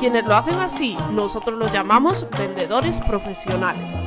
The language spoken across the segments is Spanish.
Quienes lo hacen así, nosotros los llamamos vendedores profesionales.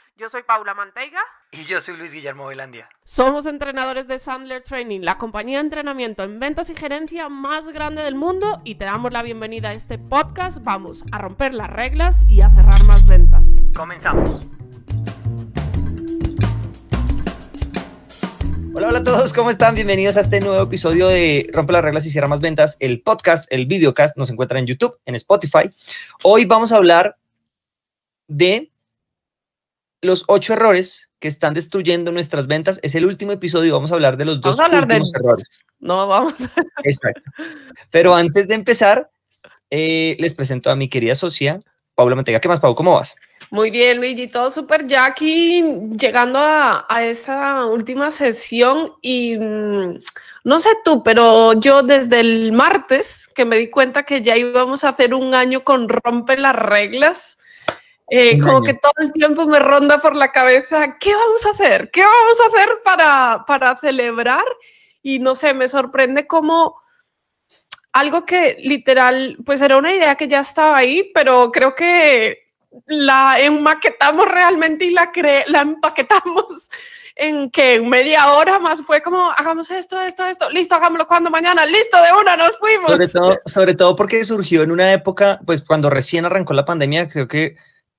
Yo soy Paula Manteiga. Y yo soy Luis Guillermo Velandia. Somos entrenadores de Sandler Training, la compañía de entrenamiento en ventas y gerencia más grande del mundo y te damos la bienvenida a este podcast. Vamos a romper las reglas y a cerrar más ventas. Comenzamos. Hola, hola a todos, ¿cómo están? Bienvenidos a este nuevo episodio de Rompe las reglas y cierra más ventas, el podcast, el videocast, nos encuentra en YouTube, en Spotify. Hoy vamos a hablar de los ocho errores que están destruyendo nuestras ventas. Es el último episodio. Vamos a hablar de los dos últimos errores. No, vamos. Exacto. Pero antes de empezar, eh, les presento a mi querida socia, Paula Mantega. ¿Qué más, Pau? ¿Cómo vas? Muy bien, Luigi, todo súper. Ya aquí llegando a, a, esta última sesión y mmm, no sé tú, pero yo desde el martes que me di cuenta que ya íbamos a hacer un año con Rompe las Reglas, eh, como que todo el tiempo me ronda por la cabeza, ¿qué vamos a hacer? ¿Qué vamos a hacer para, para celebrar? Y no sé, me sorprende como algo que literal, pues era una idea que ya estaba ahí, pero creo que la enmaquetamos realmente y la, cre la empaquetamos en que en media hora más fue como, hagamos esto, esto, esto, listo, hagámoslo cuando mañana, listo, de una, nos fuimos. Sobre todo, sobre todo porque surgió en una época, pues cuando recién arrancó la pandemia, creo que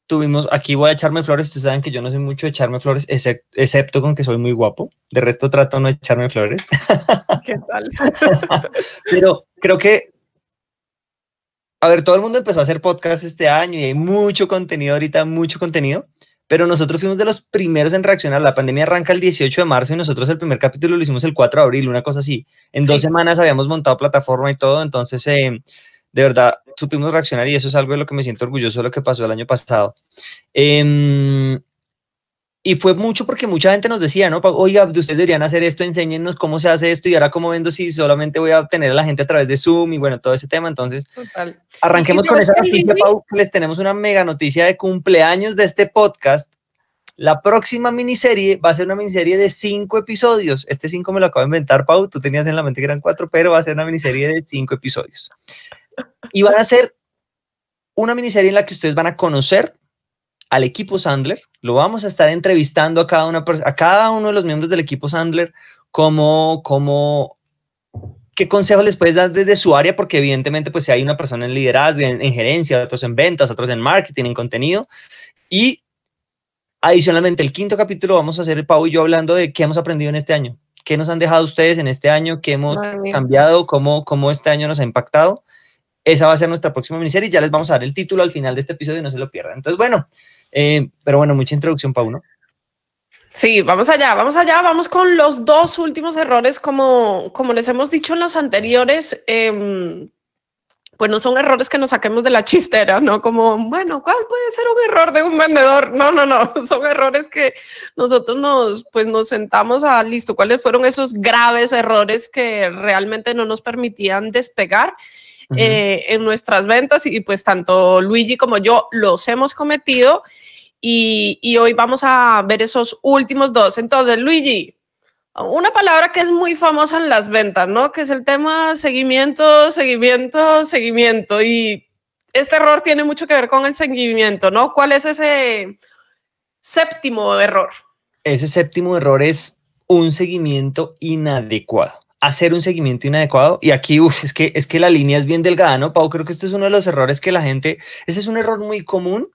tuvimos, aquí voy a echarme flores, ustedes saben que yo no soy mucho de echarme flores, excepto, excepto con que soy muy guapo, de resto trato no echarme flores. ¿Qué tal? Pero creo que, a ver, todo el mundo empezó a hacer podcast este año y hay mucho contenido ahorita, mucho contenido, pero nosotros fuimos de los primeros en reaccionar, la pandemia arranca el 18 de marzo y nosotros el primer capítulo lo hicimos el 4 de abril, una cosa así, en dos semanas habíamos montado plataforma y todo, entonces... Eh, de verdad supimos reaccionar y eso es algo de lo que me siento orgulloso de lo que pasó el año pasado. Eh, y fue mucho porque mucha gente nos decía, ¿no? Oiga, ustedes deberían hacer esto, enséñennos cómo se hace esto y ahora cómo vendo si solamente voy a obtener a la gente a través de Zoom y bueno, todo ese tema. Entonces, Total. arranquemos con esa noticia, Pau, les tenemos una mega noticia de cumpleaños de este podcast. La próxima miniserie va a ser una miniserie de cinco episodios. Este cinco me lo acabo de inventar, Pau. Tú tenías en la mente que eran cuatro, pero va a ser una miniserie de cinco episodios. Y van a ser una miniserie en la que ustedes van a conocer al equipo Sandler. Lo vamos a estar entrevistando a cada, una, a cada uno de los miembros del equipo Sandler, como, como, qué consejos les puedes dar desde su área, porque evidentemente pues si hay una persona en liderazgo, en, en gerencia, otros en ventas, otros en marketing, en contenido. Y adicionalmente, el quinto capítulo vamos a hacer Pau y yo hablando de qué hemos aprendido en este año. ¿Qué nos han dejado ustedes en este año? ¿Qué hemos cambiado? ¿Cómo, ¿Cómo este año nos ha impactado? Esa va a ser nuestra próxima miniserie ya les vamos a dar el título al final de este episodio no se lo pierdan. Entonces, bueno, eh, pero bueno, mucha introducción, Pau, ¿no? Sí, vamos allá, vamos allá, vamos con los dos últimos errores, como, como les hemos dicho en los anteriores, eh, pues no son errores que nos saquemos de la chistera, ¿no? Como, bueno, ¿cuál puede ser un error de un vendedor? No, no, no, son errores que nosotros nos, pues nos sentamos a, listo, ¿cuáles fueron esos graves errores que realmente no nos permitían despegar? Eh, en nuestras ventas y pues tanto Luigi como yo los hemos cometido y, y, hoy vamos a ver esos últimos dos. Entonces, Luigi, una palabra que es muy famosa en las ventas, ¿no? Que es el tema seguimiento, seguimiento, seguimiento. Y este error tiene mucho que ver con el seguimiento, ¿no? ¿Cuál es ese séptimo error? Ese séptimo error es un seguimiento inadecuado hacer un seguimiento inadecuado. Y aquí, es, que, es que la línea es bien delgada, ¿no, Pau? Creo que este es uno de los errores que la gente, ese es un error muy común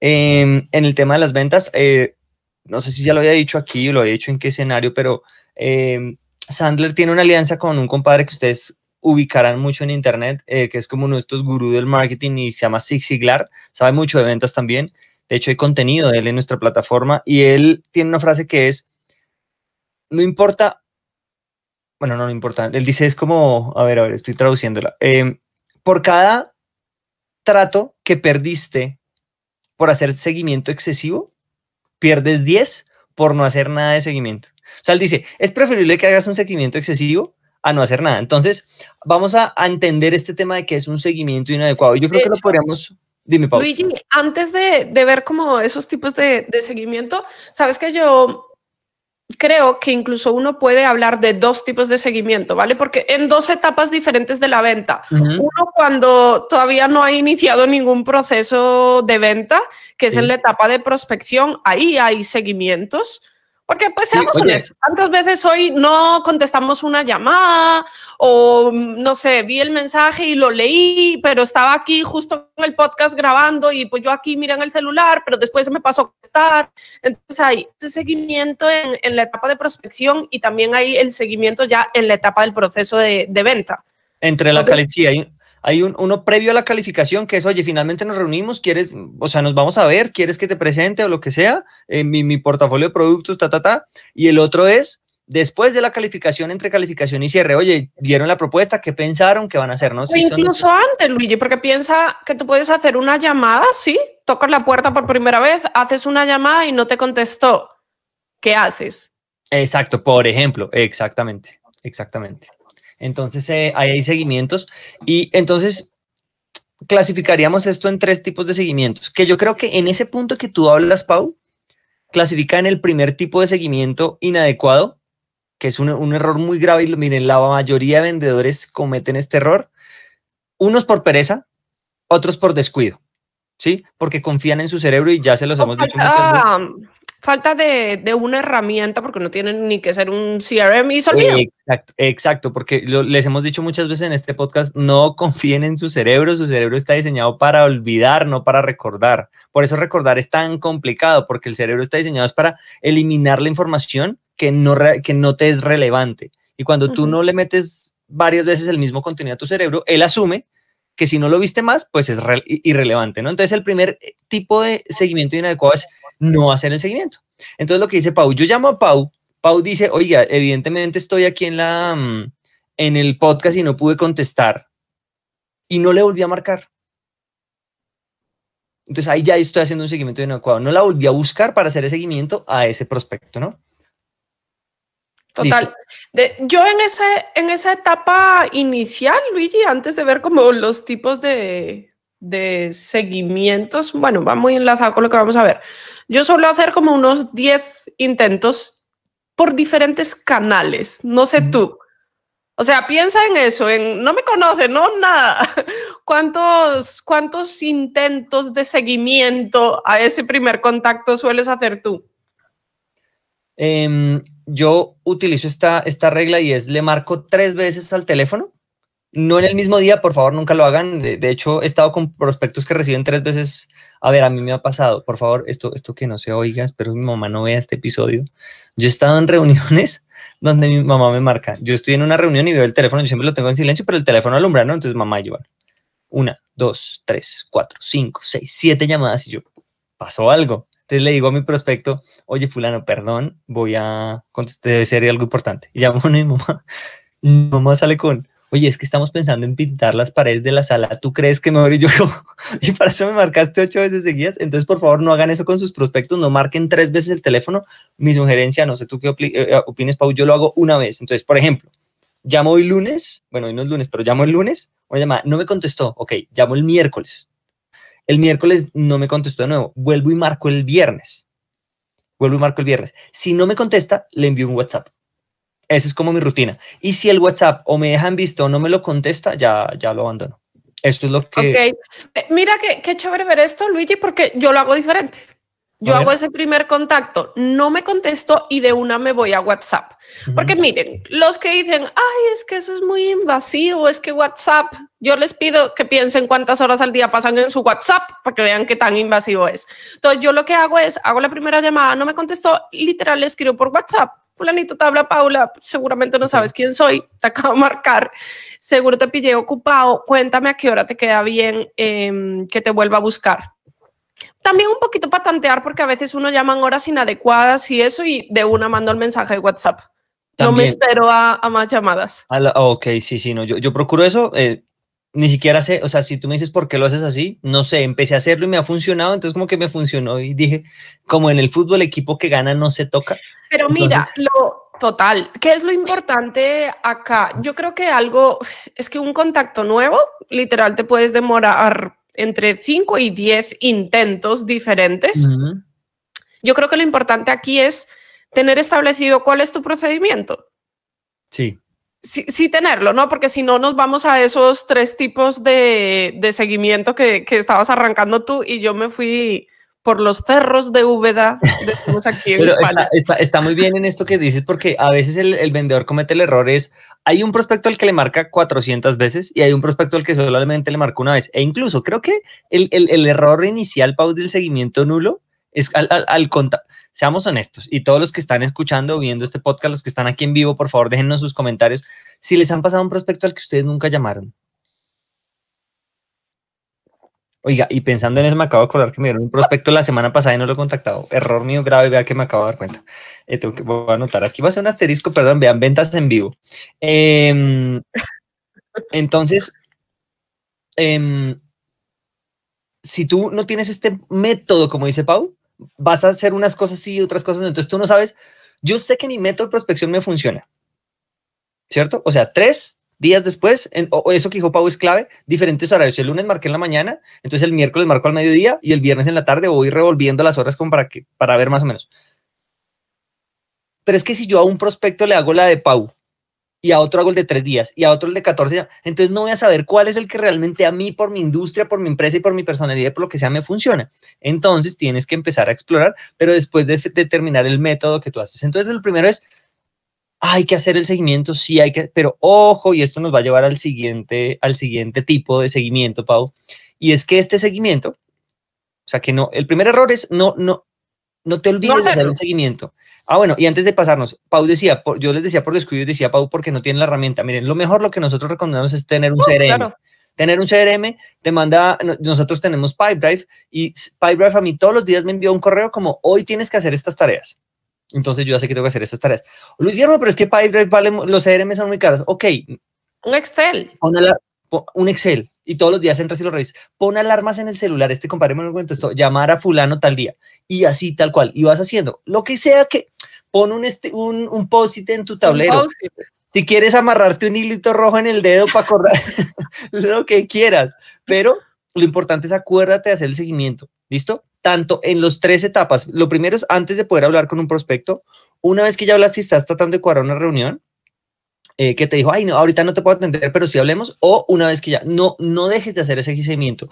eh, en el tema de las ventas. Eh, no sé si ya lo había dicho aquí, lo había dicho en qué escenario, pero em, Sandler tiene una alianza con un compadre que ustedes ubicarán mucho en internet, eh, que es como uno de estos gurús del marketing y se llama Zig Ziglar, sabe mucho de ventas también. De hecho, hay contenido de él en nuestra plataforma y él tiene una frase que es, no importa, bueno, no, no importa, él dice es como, a ver, a ver, estoy traduciéndola, em, por cada trato que perdiste por hacer seguimiento excesivo, pierdes 10 por no hacer nada de seguimiento. O sea, él dice, es preferible que hagas un seguimiento excesivo a no hacer nada. Entonces, vamos a, entender este tema de que es un seguimiento inadecuado. Yo creo que lo podríamos... Dime, Pau. Luigi, antes de, ver como esos tipos de, seguimiento, sabes que yo creo que incluso uno puede hablar de dos tipos de seguimiento, ¿vale? Porque en dos etapas diferentes de la venta. Uno cuando todavía no ha iniciado ningún proceso de venta, que es en la etapa de prospección, ahí hay seguimientos porque, pues, seamos honestos, ¿cuántas veces hoy no contestamos una llamada o, no sé, vi el mensaje y lo leí, pero estaba aquí justo en el podcast grabando y pues yo aquí miré en el celular, pero después me pasó a contestar. Entonces hay ese seguimiento en, en, la etapa de prospección y también hay el seguimiento ya en la etapa del proceso de, de venta. Entre la Entonces, hay un, uno previo a la calificación que es, oye, finalmente nos reunimos, quieres, o sea, nos vamos a ver, quieres que te presente o lo que sea, en mi, mi, portafolio de productos, ta, ta, ta. Y el otro es, después de la calificación, entre calificación y cierre, oye, vieron la propuesta, ¿qué pensaron? ¿Qué van a hacer? ¿no? incluso antes, Luigi, porque piensa que tú puedes hacer una llamada, ¿sí? Tocas la puerta por primera vez, haces una llamada y no te contestó. ¿Qué haces? Exacto, por ejemplo, exactamente, exactamente. Entonces, eh, hay seguimientos. Y entonces clasificaríamos esto en tres tipos de seguimientos, que yo creo que en ese punto que tú hablas, Pau, clasifica en el primer tipo de seguimiento inadecuado, que es un, error muy grave y miren, la mayoría de vendedores cometen este error, unos por pereza, otros por descuido, ¿sí? Porque confían en su cerebro y ya se los hemos dicho muchas veces falta de, de, una herramienta porque no tienen ni que ser un CRM y Exacto, exacto, porque les hemos dicho muchas veces en este podcast, no confíen en su cerebro, su cerebro está diseñado para olvidar, no para recordar. Por eso recordar es tan complicado, porque el cerebro está diseñado para eliminar la información que no, que no te es relevante. Y cuando tú no le metes varias veces el mismo contenido a tu cerebro, él asume que si no lo viste más, pues es irrelevante, ¿no? Entonces el primer tipo de seguimiento inadecuado es no hacer el seguimiento. Entonces lo que dice Pau, yo llamo a Pau, Pau dice, oiga, evidentemente estoy aquí en, la, mm, en el podcast y no pude contestar. Y no le volví a marcar. Entonces ahí ya estoy haciendo un seguimiento inadecuado. No la volví a buscar para hacer el seguimiento a ese prospecto, ¿no? Total. yo en, ese, en esa etapa inicial, Luigi, antes de ver como los tipos de, de seguimientos, bueno, va muy enlazado con lo que vamos a ver. Yo suelo hacer como unos 10 intentos por diferentes canales, no sé tú. O sea, piensa en eso, en no me conoce, no nada. ¿Cuántos, ¿Cuántos intentos de seguimiento a ese primer contacto sueles hacer tú? Em, yo utilizo esta, esta regla y es le marco tres veces al teléfono no en el mismo día, por favor, nunca lo hagan. De, hecho, he estado con prospectos que reciben tres veces. A ver, a mí me ha pasado, por favor, esto, esto que no se oiga, espero mi mamá no vea este episodio. Yo he estado en reuniones donde mi mamá me marca. Yo estoy en una reunión y veo el teléfono, yo siempre lo tengo en silencio, pero el teléfono alumbra, ¿no? Entonces, mamá, lleva una, dos, tres, cuatro, cinco, seis, siete llamadas y yo, pasó algo. Entonces le digo a mi prospecto, oye, fulano, perdón, voy a contestar, debe ser algo importante. Y llamo a mi mamá. Y mi mamá sale con, oye, es que estamos pensando en pintar las paredes de la sala, ¿tú crees que mejor? Y yo, y para eso me marcaste ocho veces seguidas, entonces por favor no hagan eso con sus prospectos, no marquen tres veces el teléfono, mi sugerencia, no sé tú qué eh, opines, Pau, yo lo hago una vez, entonces, por ejemplo, llamo hoy lunes, bueno, hoy no es lunes, pero llamo el lunes, una llamada, no me contestó, ok, llamo el miércoles, el miércoles no me contestó de nuevo, vuelvo y marco el viernes, vuelvo y marco el viernes, si no me contesta, le envío un WhatsApp, esa es como mi rutina. Y si el WhatsApp o me dejan visto o no me lo contesta, ya, ya lo abandono. Esto es lo que... Ok. Eh, mira qué, qué chévere ver esto, Luigi, porque yo lo hago diferente. Yo hago ese primer contacto, no me contesto y de una me voy a WhatsApp. Porque miren, los que dicen, ay, es que eso es muy invasivo, es que WhatsApp, yo les pido que piensen cuántas horas al día pasan en su WhatsApp para que vean qué tan invasivo es. Entonces, yo lo que hago es, hago la primera llamada, no me contestó, literal, le escribo por WhatsApp. Fulanito te habla Paula, seguramente no sabes quién soy, te acabo de marcar, seguro te pillé ocupado, cuéntame a qué hora te queda bien em, que te vuelva a buscar también un poquito para tantear, porque a veces uno llama en horas inadecuadas y eso, y de una mando el mensaje de WhatsApp. No me espero a, más llamadas. ok, sí, sí, no, yo, yo procuro eso. Eh, ni siquiera sé, o sea, si tú me dices por qué lo haces así, no sé, empecé a hacerlo y me ha funcionado, entonces como que me funcionó y dije, como en el fútbol, equipo que gana no se toca. Pero mira, lo total, ¿qué es lo importante acá? Yo creo que algo, es que un contacto nuevo, literal, te puedes demorar entre 5 y 10 intentos diferentes. Yo creo que lo importante aquí es tener establecido cuál es tu procedimiento. Sí. Sí, tenerlo, ¿no? Porque si no, nos vamos a esos tres tipos de, seguimiento que, estabas arrancando tú y yo me fui por los cerros de Úbeda, aquí en España. Está, muy bien en esto que dices, porque a veces el, el vendedor comete el error es hay un prospecto al que le marca 400 veces y hay un prospecto al que solamente le marca una vez. E incluso creo que el, error inicial, Pau, del seguimiento nulo es al, al, Seamos honestos y todos los que están escuchando viendo este podcast, los que están aquí en vivo, por favor, déjennos sus comentarios si les han pasado un prospecto al que ustedes nunca llamaron. Oiga, y pensando en eso, me acabo de acordar que me dieron un prospecto la semana pasada y no lo he contactado. Error mío grave, vea que me acabo de dar cuenta. Eh, tengo que voy a anotar. Aquí va a ser un asterisco, perdón, vean, ventas en vivo. Em, entonces, em, si tú no tienes este método, como dice Pau, vas a hacer unas cosas sí y otras cosas no. Entonces tú no sabes. Yo sé que mi método de prospección me funciona. ¿Cierto? O sea, tres, días después, o eso que dijo Pau es clave, diferentes horarios. El lunes marqué en la mañana, entonces el miércoles marco al mediodía y el viernes en la tarde voy revolviendo las horas como para, que, para ver más o menos. Pero es que si yo a un prospecto le hago la de Pau y a otro hago el de tres días y a otro el de 14, entonces no voy a saber cuál es el que realmente a mí, por mi industria, por mi empresa y por mi personalidad, por lo que sea, me funciona. Entonces tienes que empezar a explorar, pero después de determinar el método que tú haces. Entonces, el primero es hay que hacer el seguimiento, sí hay que, pero ojo, y esto nos va a llevar al siguiente, al siguiente tipo de seguimiento, Pau, y es que este seguimiento, o sea que no, el primer error es no, no, no te olvides de hacer el seguimiento. Ah, bueno, y antes de pasarnos, Pau decía, yo les decía por descuido decía Pau porque no tiene la herramienta. Miren, lo mejor lo que nosotros recomendamos es tener un CRM. Tener un CRM te manda, nosotros tenemos Pipedrive y Pipedrive a mí todos los días me envió un correo como hoy tienes que hacer estas tareas. Entonces yo ya sé que tengo que hacer estas tareas. Luis Guillermo, pero es que Pipedrive vale, los CRM son muy caros. Ok. Un Excel. un Excel. Y todos los días entras y lo revisas. Pon alarmas en el celular. Este compadre me lo cuento esto. Llamar a fulano tal día. Y así, tal cual. Y vas haciendo lo que sea que... Pon un, este, un, un post-it en tu tablero. Si quieres amarrarte un hilito rojo en el dedo para acordar lo que quieras. Pero lo importante es acuérdate de hacer el seguimiento. ¿Listo? tanto en los tres etapas. Lo primero es antes de poder hablar con un prospecto, una vez que ya hablaste y estás tratando de cuadrar una reunión, eh, que te dijo, ay, no, ahorita no te puedo atender, pero sí hablemos, o una vez que ya, no, no dejes de hacer ese seguimiento.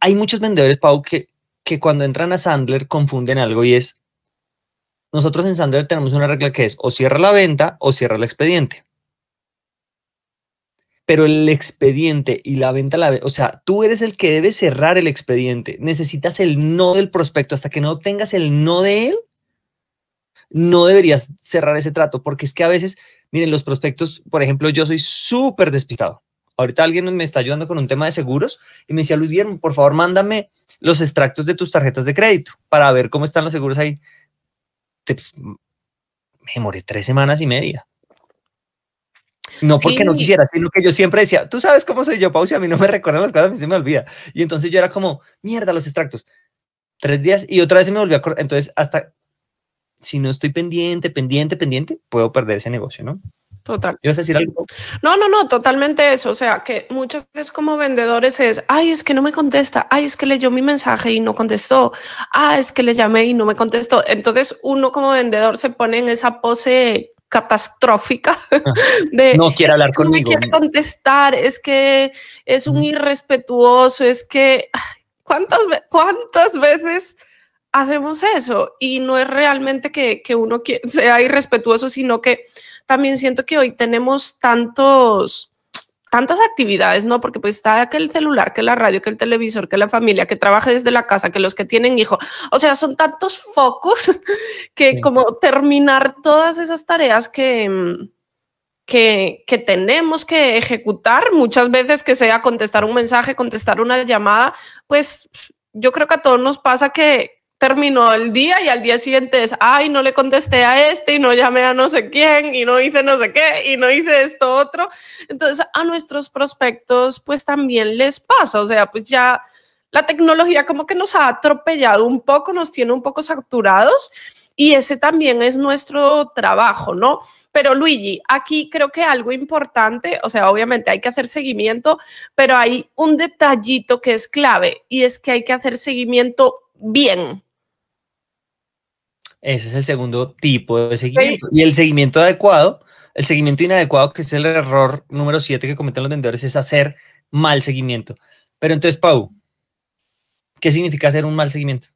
Hay muchos vendedores, Pau, que, que cuando entran a Sandler confunden algo y es, nosotros en Sandler tenemos una regla que es o cierra la venta o cierra el expediente pero el expediente y la venta, la, o sea, tú eres el que debe cerrar el expediente. Necesitas el no del prospecto. Hasta que no obtengas el no de él, no deberías cerrar ese trato, porque es que a veces, miren, los prospectos, por ejemplo, yo soy súper despistado. Ahorita alguien me está ayudando con un tema de seguros y me decía, Luis Guillermo, por favor, mándame los extractos de tus tarjetas de crédito para ver cómo están los seguros ahí. me demoré tres semanas y media. No porque no quisiera, sino que yo siempre decía, tú sabes cómo soy yo, Pausi, a mí no me recuerdan las cosas, a mí se me olvida. Y entonces yo era como, mierda, los extractos. Tres días y otra vez se me volvió a acordar. Entonces, hasta si no estoy pendiente, pendiente, pendiente, puedo perder ese negocio, ¿no? Total. ¿Ibas a decir algo? No, no, no, totalmente eso. O sea, que muchas veces como vendedores es, ay, es que no me contesta, ay, es que leyó mi mensaje y no contestó, ah, es que le llamé y no me contestó. Entonces uno como vendedor se pone en esa pose catastrófica de no quiere hablar conmigo. No me quiere contestar, es que es un irrespetuoso, es que cuántas cuántas veces hacemos eso y no es realmente que, que uno sea irrespetuoso, sino que también siento que hoy tenemos tantos tantas actividades, ¿no? Porque pues está que el celular, que la radio, que el televisor, que la familia, que trabaja desde la casa, que los que tienen hijos. O sea, son tantos focos que como terminar todas esas tareas que, mm, que, que, tenemos que ejecutar, muchas veces que sea contestar un mensaje, contestar una llamada, pues yo creo que a todos nos pasa que, terminó el día y al día siguiente es, ay, no le contesté a este y no llamé a no sé quién y no hice no sé qué y no hice esto otro. Entonces a nuestros prospectos pues también les pasa, o sea, pues ya la tecnología como que nos ha atropellado un poco, nos tiene un poco saturados y ese también es nuestro trabajo, ¿no? Pero Luigi, aquí creo que algo importante, o sea, obviamente hay que hacer seguimiento, pero hay un detallito que es clave y es que hay que hacer seguimiento bien. Ese es el segundo tipo de seguimiento. Y el seguimiento adecuado, el seguimiento inadecuado, que es el error número 7 que cometen los vendedores, es hacer mal seguimiento. Pero entonces, Pau, ¿qué significa hacer un mal seguimiento?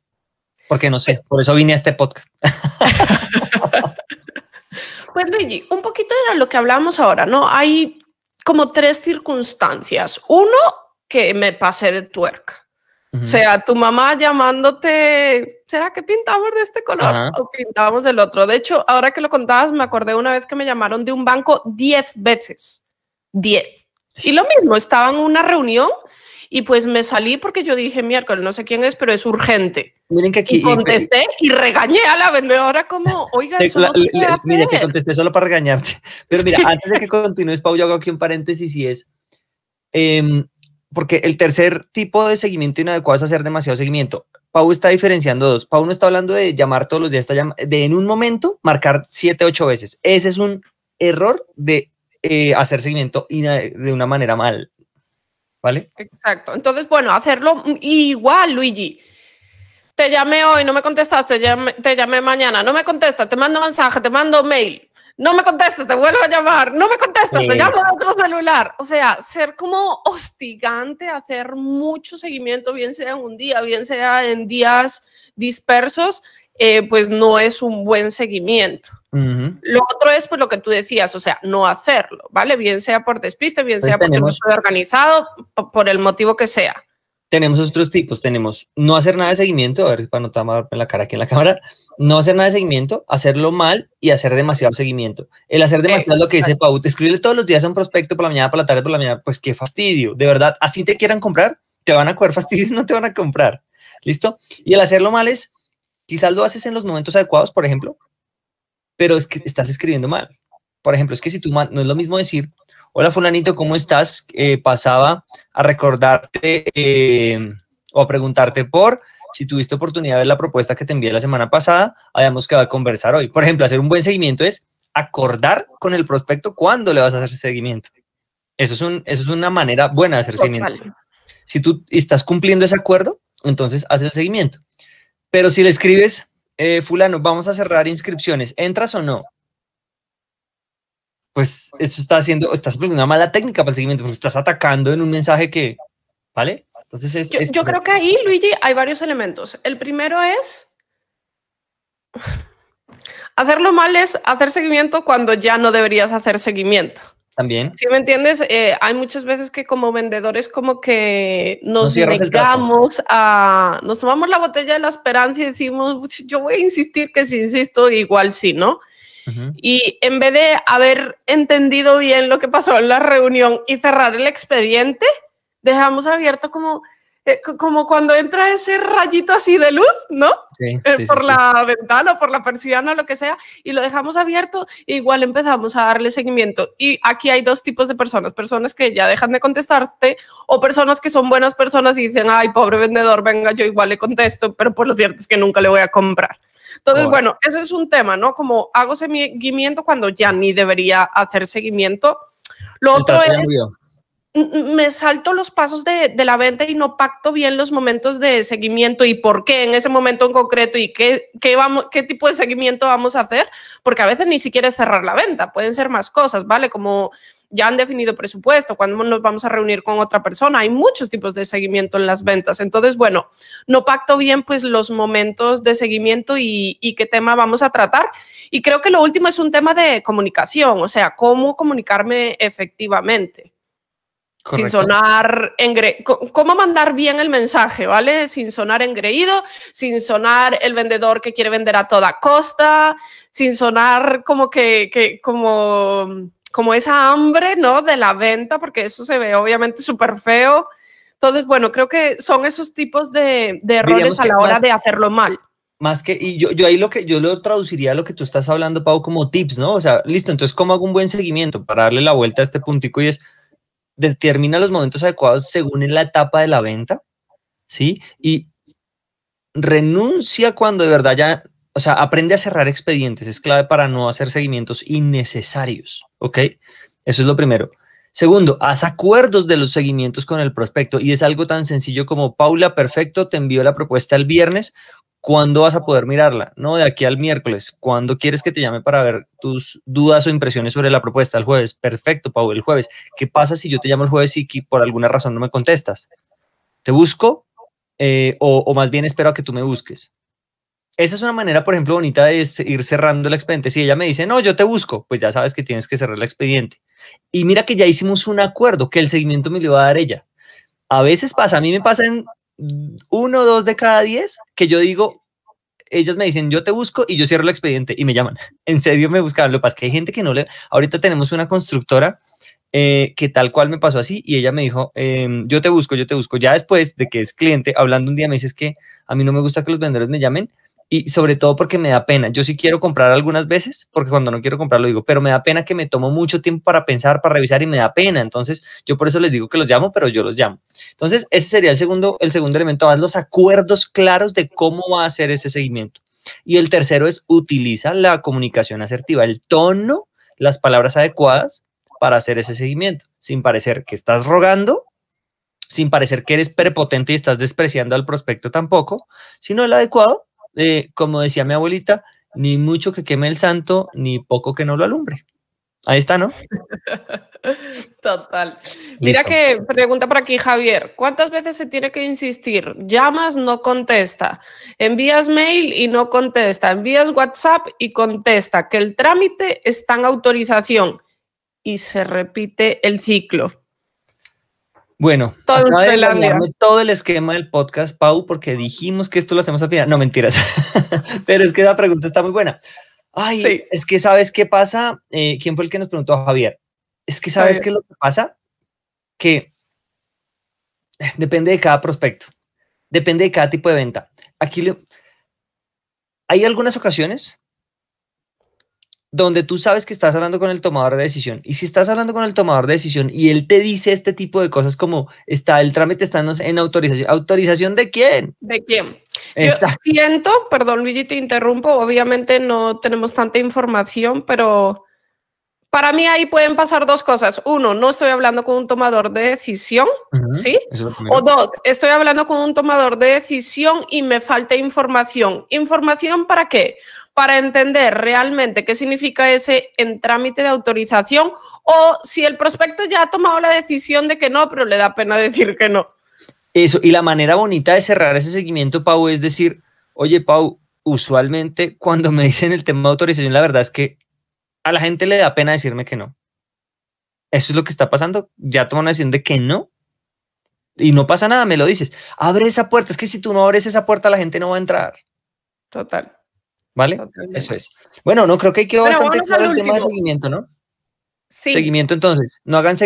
Porque no sé, por eso vine a este podcast. pues Luigi, un poquito era lo que hablamos ahora, ¿no? Hay como tres circunstancias. Uno, que me pasé de tuerca. O sea, tu mamá llamándote, ¿será que pintamos de este color o pintamos del otro? De hecho, ahora que lo contabas, me acordé una vez que me llamaron de un banco 10 veces. 10. Y lo mismo, estaba en una reunión y pues me salí porque yo dije, miércoles, no sé quién es, pero es urgente. Miren que aquí. Y contesté y regañé a la vendedora como, oiga, eso no Mire, que contesté solo para regañarte. Pero mira, antes de que continúes, Pau, yo hago aquí un paréntesis y es. Eh, porque el tercer tipo de seguimiento inadecuado es hacer demasiado seguimiento. Pau está diferenciando dos. Pau no está hablando de llamar todos los días, está de en un momento marcar siete, ocho veces. Ese es un error de eh, hacer seguimiento de una manera mal. ¿Vale? Exacto. Entonces, bueno, hacerlo igual, Luigi. Te llamé hoy, no me contestaste, te llamé mañana, no me contestas, te mando mensaje, te mando mail no me contestas, te vuelvo a llamar, no me contestas, te llamo a otro celular. O sea, ser como hostigante, hacer mucho seguimiento, bien sea en un día, bien sea en días dispersos, eh, pues no es un buen seguimiento. Lo otro es pues lo que tú decías, o sea, no hacerlo, ¿vale? Bien sea por despiste, bien pues sea porque no estoy organizado, por el motivo que sea tenemos otros tipos. Tenemos no hacer nada de seguimiento, a ver para no tomar la cara aquí en la cámara, no hacer nada de seguimiento, hacerlo mal y hacer demasiado seguimiento. El hacer demasiado es lo que dice Pau, escribirle todos los días a un prospecto por la mañana, por la tarde, por la mañana, pues qué fastidio. De verdad, así te quieran comprar, te van a coger fastidio y no te van a comprar. ¿Listo? Y el hacerlo mal es, quizás lo haces en los momentos adecuados, por ejemplo, pero es que estás escribiendo mal. Por ejemplo, es que si tú no es lo mismo decir, Hola fulanito, ¿cómo estás? Eh, pasaba a recordarte eh, o a preguntarte por si tuviste oportunidad de ver la propuesta que te envié la semana pasada, habíamos quedado a conversar hoy. Por ejemplo, hacer un buen seguimiento es acordar con el prospecto cuándo le vas a hacer seguimiento. Eso es, un, eso es una manera buena de hacer seguimiento. Si tú estás cumpliendo ese acuerdo, entonces haz el seguimiento. Pero si le escribes, eh, fulano, vamos a cerrar inscripciones, ¿entras o no? Pues eso está haciendo, estás poniendo una mala técnica para el seguimiento, porque estás atacando en un mensaje que, ¿vale? Entonces es, yo, creo que ahí, Luigi, hay varios elementos. El primero es hacerlo mal es hacer seguimiento cuando ya no deberías hacer seguimiento. También. Si me entiendes, eh, hay muchas veces que como vendedores como que nos negamos a, nos tomamos la botella de la esperanza y decimos, yo voy a insistir que si insisto, igual sí, ¿no? Y en vez de haber entendido bien lo que pasó en la reunión y cerrar el expediente, dejamos abierto como, eh, como cuando entra ese rayito así de luz, ¿no? Eh, por la ventana o por la persiana o lo que sea, y lo dejamos abierto, e igual empezamos a darle seguimiento. Y aquí hay dos tipos de personas, personas que ya dejan de contestarte o personas que son buenas personas y dicen, ay, pobre vendedor, venga, yo igual le contesto, pero por lo cierto es que nunca le voy a comprar. Entonces, bueno, eso es un tema, ¿no? Como hago seguimiento cuando ya ni debería hacer seguimiento. Lo otro es me salto los pasos de, la venta y no pacto bien los momentos de seguimiento y por qué en ese momento en concreto y qué, qué, vamos, qué tipo de seguimiento vamos a hacer, porque a veces ni siquiera es cerrar la venta, pueden ser más cosas, ¿vale? Como ya han definido presupuesto, cuándo nos vamos a reunir con otra persona. Hay muchos tipos de seguimiento en las ventas. Entonces, bueno, no pacto bien pues los momentos de seguimiento y, y qué tema vamos a tratar. Y creo que lo último es un tema de comunicación, o sea, cómo comunicarme efectivamente. Sin sonar engre cómo mandar bien el mensaje, ¿vale? Sin sonar engreído, sin sonar el vendedor que quiere vender a toda costa, sin sonar como que, que como, como esa hambre, ¿no? De la venta, porque eso se ve obviamente súper feo. Entonces, bueno, creo que son esos tipos de, de errores a la hora de hacerlo mal. Más que, y yo, yo ahí lo que yo lo traduciría a lo que tú estás hablando, Pau, como tips, ¿no? O sea, listo, entonces, ¿cómo hago un buen seguimiento para darle la vuelta a este puntico? Y es, determina los momentos adecuados según en la etapa de la venta, ¿sí? Y renuncia cuando de verdad ya, o sea, aprende a cerrar expedientes, es clave para no hacer seguimientos innecesarios, ¿ok? Eso es lo primero. Segundo, haz acuerdos de los seguimientos con el prospecto y es algo tan sencillo como, Paula, perfecto, te envió la propuesta el viernes, ¿Cuándo vas a poder mirarla? No, de aquí al miércoles. ¿Cuándo quieres que te llame para ver tus dudas o impresiones sobre la propuesta? El jueves. Perfecto, Pau, el jueves. ¿Qué pasa si yo te llamo el jueves y por alguna razón no me contestas? ¿Te busco? Eh, o, más bien espero a que tú me busques. Esa es una manera, por ejemplo, bonita de ir cerrando el expediente. Si ella me dice, no, yo te busco, pues ya sabes que tienes que cerrar el expediente. Y mira que ya hicimos un acuerdo, que el seguimiento me lo va a dar ella. A veces pasa, a mí me pasa en uno o dos de cada diez que yo digo, ellas me dicen, yo te busco y yo cierro el expediente y me llaman. En serio me buscaban. Lo que pasa es que hay gente que no le... Ahorita tenemos una constructora eh, que tal cual me pasó así y ella me dijo, em, yo te busco, yo te busco. Ya después de que es cliente, hablando un día me dices que a mí no me gusta que los vendedores me llamen y sobre todo porque me da pena. Yo sí quiero comprar algunas veces, porque cuando no quiero comprar lo digo, pero me da pena que me tomo mucho tiempo para pensar, para revisar y me da pena. Entonces, yo por eso les digo que los llamo, pero yo los llamo. Entonces, ese sería el segundo, el segundo elemento, haz los acuerdos claros de cómo va a ser ese seguimiento. Y el tercero es utiliza la comunicación asertiva, el tono, las palabras adecuadas para hacer ese seguimiento, sin parecer que estás rogando, sin parecer que eres prepotente y estás despreciando al prospecto tampoco, sino el adecuado como decía mi abuelita, ni mucho que queme el santo, ni poco que no lo alumbre. Ahí está, ¿no? Total. Mira que pregunta por aquí Javier, ¿cuántas veces se tiene que insistir? Llamas, no contesta. Envías mail y no contesta. Envías WhatsApp y contesta. Que el trámite está en autorización y se repite el ciclo. Bueno, todo, todo el esquema del podcast, Pau, porque dijimos que esto lo hacemos al final. No, mentiras. Pero es que la pregunta está muy buena. Ay, es que sabes qué pasa. Eh, ¿Quién fue el que nos preguntó? Javier. Es que sabes qué es lo que pasa. Que depende de cada prospecto. Depende de cada tipo de venta. Aquí le... hay algunas ocasiones donde tú sabes que estás hablando con el tomador de decisión. Y si estás hablando con el tomador de decisión y él te dice este tipo de cosas como está el trámite está en autorización, ¿autorización de quién? ¿De quién? Exacto. siento, perdón Luigi, te interrumpo, obviamente no tenemos tanta información, pero para mí ahí pueden pasar dos cosas. Uno, no estoy hablando con un tomador de decisión, ¿sí? O dos, estoy hablando con un tomador de decisión y me falta información. ¿Información para qué? Para entender realmente qué significa ese en trámite de autorización o si el prospecto ya ha tomado la decisión de que no, pero le da pena decir que no. Eso, y la manera bonita de cerrar ese seguimiento, Pau, es decir, oye, Pau, usualmente cuando me dicen el tema de autorización, la verdad es que a la gente le da pena decirme que no. Eso es lo que está pasando. Ya toman una decisión de que no. Y no pasa nada, me lo dices. Abre esa puerta. Es que si tú no abres esa puerta, la gente no va a entrar. Total. ¿Vale? Eso es. Bueno, no, creo que quedó bastante claro el tema de seguimiento, ¿no? Sí. Seguimiento, entonces, no hagan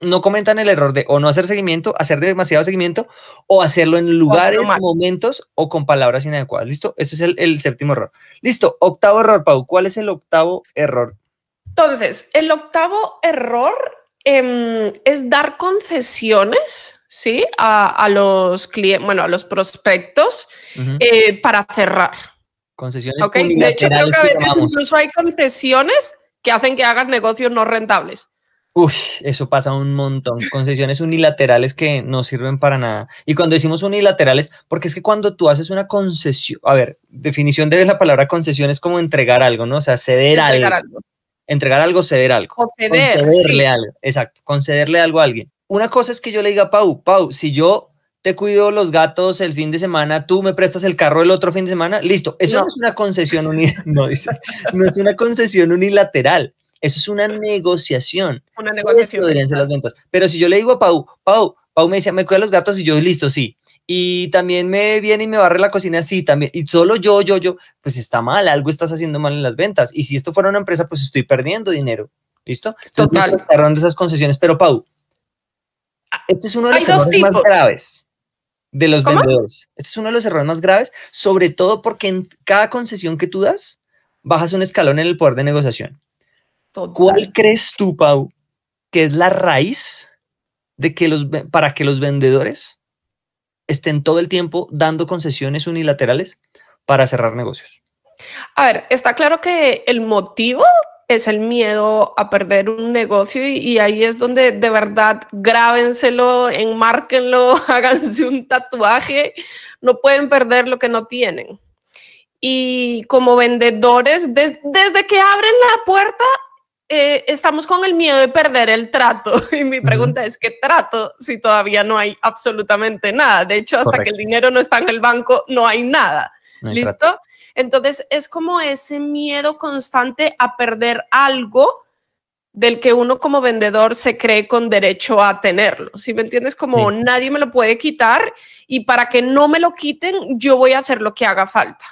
no comentan el error de o no hacer seguimiento, hacer demasiado seguimiento o hacerlo en lugares, momentos o con palabras inadecuadas. ¿Listo? Ese es el, séptimo error. Listo. Octavo error, Pau. ¿Cuál es el octavo error? Entonces, el octavo error em, es dar concesiones, ¿sí? A, los clientes, bueno, a los prospectos eh, para cerrar. Concesiones okay. De hecho, creo que a veces incluso hay concesiones que hacen que hagan negocios no rentables. Uy, eso pasa un montón. Concesiones unilaterales que no sirven para nada. Y cuando decimos unilaterales, porque es que cuando tú haces una concesión, a ver, definición de la palabra concesión es como entregar algo, ¿no? O sea, ceder algo. algo. Entregar algo, ceder algo. concederle algo. Exacto, concederle algo a alguien. Una cosa es que yo le diga a Pau, Pau, si yo te cuido los gatos el fin de semana, tú me prestas el carro el otro fin de semana, listo. Eso no, es una concesión no, dice, no es una concesión unilateral. Eso es una negociación. Una negociación. las ventas. Pero si yo le digo a Pau, Pau, Pau me dice, me cuida los gatos y yo, listo, sí. Y también me viene y me barre la cocina, sí, también. Y solo yo, yo, yo, pues está mal, algo estás haciendo mal en las ventas. Y si esto fuera una empresa, pues estoy perdiendo dinero. ¿Listo? Total. Total. esas concesiones. Pero Pau, este es uno de los errores más graves de los vendedores. Este es uno de los errores más graves, sobre todo porque en cada concesión que tú das, bajas un escalón en el poder de negociación. ¿Cuál crees tú, Pau, que es la raíz de que los, para que los vendedores estén todo el tiempo dando concesiones unilaterales para cerrar negocios? A ver, está claro que el motivo es el miedo a perder un negocio y, ahí es donde de verdad grábenselo, enmárquenlo, háganse un tatuaje, no pueden perder lo que no tienen. Y como vendedores, desde que abren la puerta, eh, estamos con el miedo de perder el trato. Y mi pregunta es, ¿qué trato si todavía no hay absolutamente nada? De hecho, hasta que el dinero no está en el banco, no hay nada. ¿Listo? Entonces, es como ese miedo constante a perder algo del que uno como vendedor se cree con derecho a tenerlo. Si me entiendes? Como nadie me lo puede quitar y para que no me lo quiten, yo voy a hacer lo que haga falta.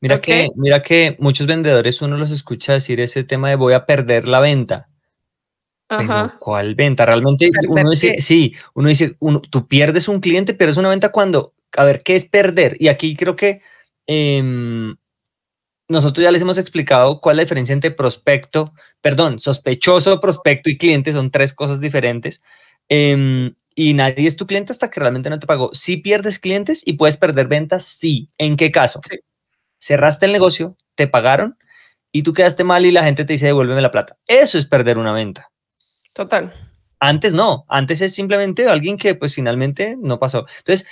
Mira, que, mira que muchos vendedores uno los escucha decir ese tema de voy a perder la venta. Ajá. ¿Cuál venta? Realmente uno dice, sí, uno dice, uno, tú pierdes un cliente, pierdes una venta cuando, a ver, ¿qué es perder? Y aquí creo que em, nosotros ya les hemos explicado cuál es la diferencia entre prospecto, perdón, sospechoso, prospecto y cliente, son tres cosas diferentes. Em, y nadie es tu cliente hasta que realmente no te pagó. Si pierdes clientes y puedes perder ventas, sí. ¿En qué caso? Sí cerraste el negocio, te pagaron y tú quedaste mal y la gente te dice devuélveme la plata. Eso es perder una venta. Total. Antes no, antes es simplemente alguien que pues finalmente no pasó. Entonces,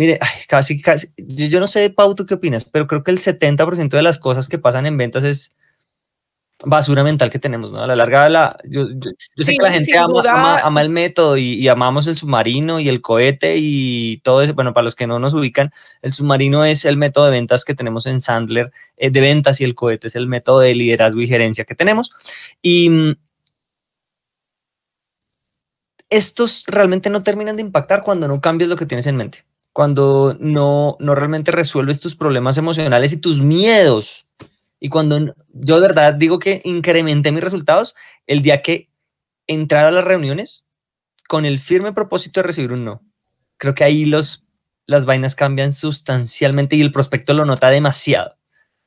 mire, casi, casi, yo no sé, Pau, ¿tú qué opinas? Pero creo que el 70% de las cosas que pasan en ventas es basura mental que tenemos, ¿no? A la larga, la, yo, yo, sé que la gente ama, el método y, amamos el submarino y el cohete y todo eso. Bueno, para los que no nos ubican, el submarino es el método de ventas que tenemos en Sandler eh, de ventas y el cohete es el método de liderazgo y gerencia que tenemos. Y mm, estos realmente no terminan de impactar cuando no cambias lo que tienes en mente, cuando no, no realmente resuelves tus problemas emocionales y tus miedos y cuando yo de verdad digo que incrementé mis resultados el día que entrar a las reuniones con el firme propósito de recibir un no. Creo que ahí los, las vainas cambian sustancialmente y el prospecto lo nota demasiado.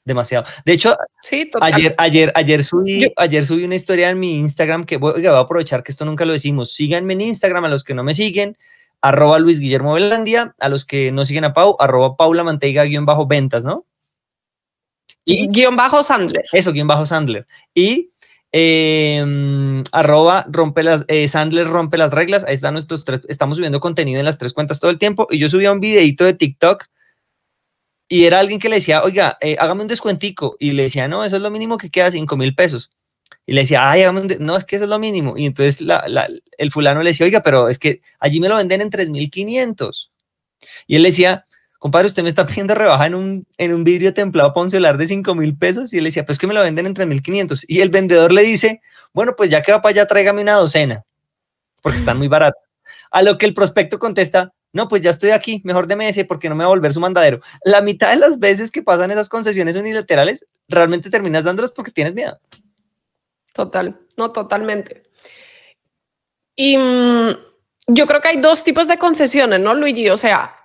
Demasiado. De hecho, sí, ayer, ayer, ayer, subí, ayer subí una historia en mi Instagram que voy, a aprovechar que esto nunca lo decimos. Síganme en Instagram a los que no me siguen, arroba Luis Guillermo Velandia, a los que no siguen a Pau, arroba Paula Manteiga guion bajo ventas, ¿no? Y, guion bajo Sandler. Eso, guion bajo Sandler. Y em, arroba rompe las, eh, Sandler rompe las reglas. Ahí están nuestros tres, estamos subiendo contenido en las tres cuentas todo el tiempo. Y yo subía un videito de TikTok y era alguien que le decía, oiga, eh, hágame un descuentico. Y le decía, no, eso es lo mínimo que queda, cinco mil pesos. Y le decía, ay, no, es que eso es lo mínimo. Y entonces el fulano le decía, oiga, pero es que allí me lo venden en 3.500. Y él le decía, compadre, usted me está pidiendo rebaja en un, en un vidrio templado celular de 5 mil pesos. Y él decía, pues que me lo venden en 3.500. Y el vendedor le dice, bueno, pues ya que va para allá, tráigame una docena, porque están muy baratos. A lo que el prospecto contesta, no, pues ya estoy aquí, mejor de ese porque no me va a volver su mandadero. La mitad de las veces que pasan esas concesiones unilaterales, realmente terminas dándolas porque tienes miedo. Total, no, totalmente. Y mm, yo creo que hay dos tipos de concesiones, ¿no, Luigi? O sea,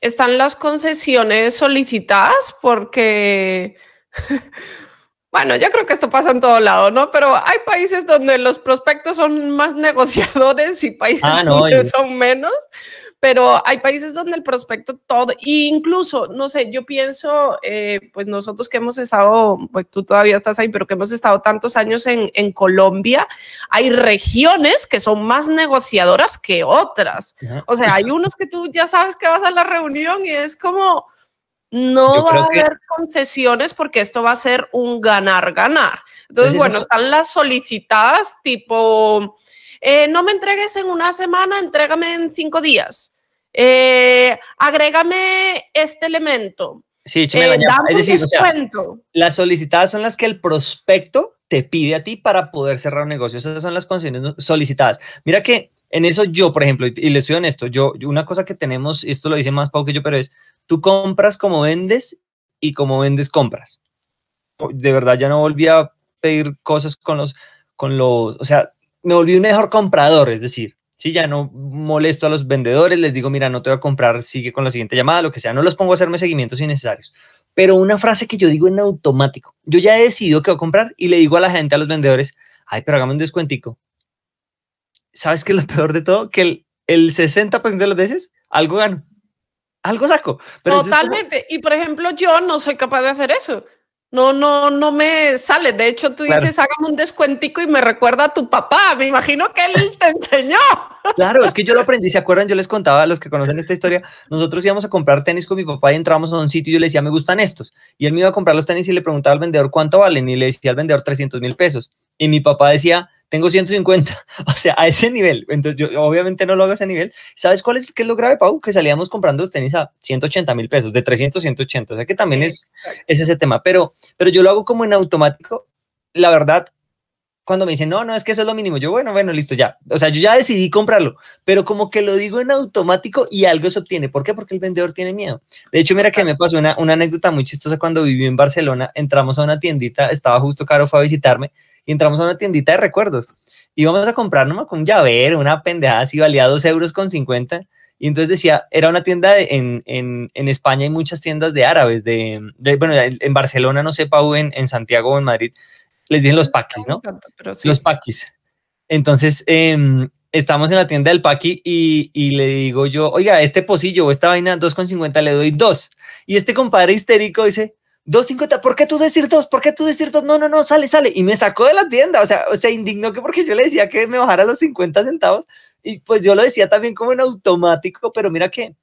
están las concesiones solicitadas porque, bueno, yo creo que esto pasa en todo lado, ¿no? Pero hay países donde los prospectos son más negociadores y países ah, donde son menos pero hay países donde el prospecto todo, e incluso, no sé, yo pienso, eh, pues nosotros que hemos estado, pues tú todavía estás ahí, pero que hemos estado tantos años en, en Colombia, hay regiones que son más negociadoras que otras. O sea, hay unos que tú ya sabes que vas a la reunión y es como, no va a haber concesiones porque esto va a ser un ganar-ganar. Entonces, bueno, están las solicitadas tipo, eh, no me entregues en una semana, entrégame en cinco días. Eh, agrégame este elemento. Sí, eh, es decir, las solicitadas son las que el prospecto te pide a ti para poder cerrar un negocio. Esas son las concesiones solicitadas. Mira que en eso yo, por ejemplo, y, y les soy honesto, yo, una cosa que tenemos, esto lo dice más Pau que yo, pero es, tú compras como vendes y como vendes compras. De verdad ya no volví a pedir cosas con los, con los, o sea, me volví un mejor comprador, es decir, si ya no molesto a los vendedores, les digo, mira, no te voy a comprar, sigue con la siguiente llamada, lo que sea, no los pongo a hacerme seguimientos innecesarios. Pero una frase que yo digo en automático, yo ya he decidido que voy a comprar y le digo a la gente, a los vendedores, ay, pero hagamos un descuentico. ¿Sabes qué es lo peor de todo? Que el, el 60% de las veces algo gano algo saco. Totalmente. Y por ejemplo, yo no soy capaz de hacer eso. No, no, no me sale. De hecho, tú dices, hágame un descuentico y me recuerda a tu papá. Me imagino que él te enseñó. Claro, es que yo lo aprendí. ¿Se acuerdan? Yo les contaba a los que conocen esta historia. Nosotros íbamos a comprar tenis con mi papá y entrábamos a un sitio y yo le decía, me gustan estos. Y él me iba a comprar los tenis y le preguntaba al vendedor cuánto valen. Y le decía al vendedor 300 mil pesos. Y mi papá decía, tengo 150, o sea, a ese nivel. Entonces, yo obviamente no lo hago a ese nivel. ¿Sabes cuál es, qué es lo grave, Pau? Que salíamos comprando los tenis a 180 mil pesos, de 300 a 180. O sea, que también es, es ese tema. Pero, pero yo lo hago como en automático. La verdad, cuando me dicen, no, no, es que eso es lo mínimo, yo, bueno, bueno, listo, ya. O sea, yo ya decidí comprarlo, pero como que lo digo en automático y algo se obtiene. ¿Por qué? Porque el vendedor tiene miedo. De hecho, mira que me pasó una, una anécdota muy chistosa cuando viví en Barcelona. Entramos a una tiendita, estaba justo Caro, fue a visitarme y entramos a una tiendita de recuerdos. Y vamos a comprar nomás con un llavero, una pendejada así, valía dos euros con 50. Y entonces decía, era una tienda en, en, en, España, hay muchas tiendas de árabes, de, bueno, en Barcelona, no sé, Pau, en, en Santiago o en Madrid, les dicen los paquis, ¿no? Los paquis. Entonces, eh, estamos en la tienda del paqui y, y, le digo yo, oiga, este pocillo o esta vaina 2,50 le doy dos. Y este compadre histérico dice, 2.50, ¿por qué tú decir dos? ¿Por qué tú decir dos? No, no, no, sale, sale. Y me sacó de la tienda, o sea, o sea, indignó que porque yo le decía que me bajara los 50 centavos y pues yo lo decía también como en automático, pero mira que,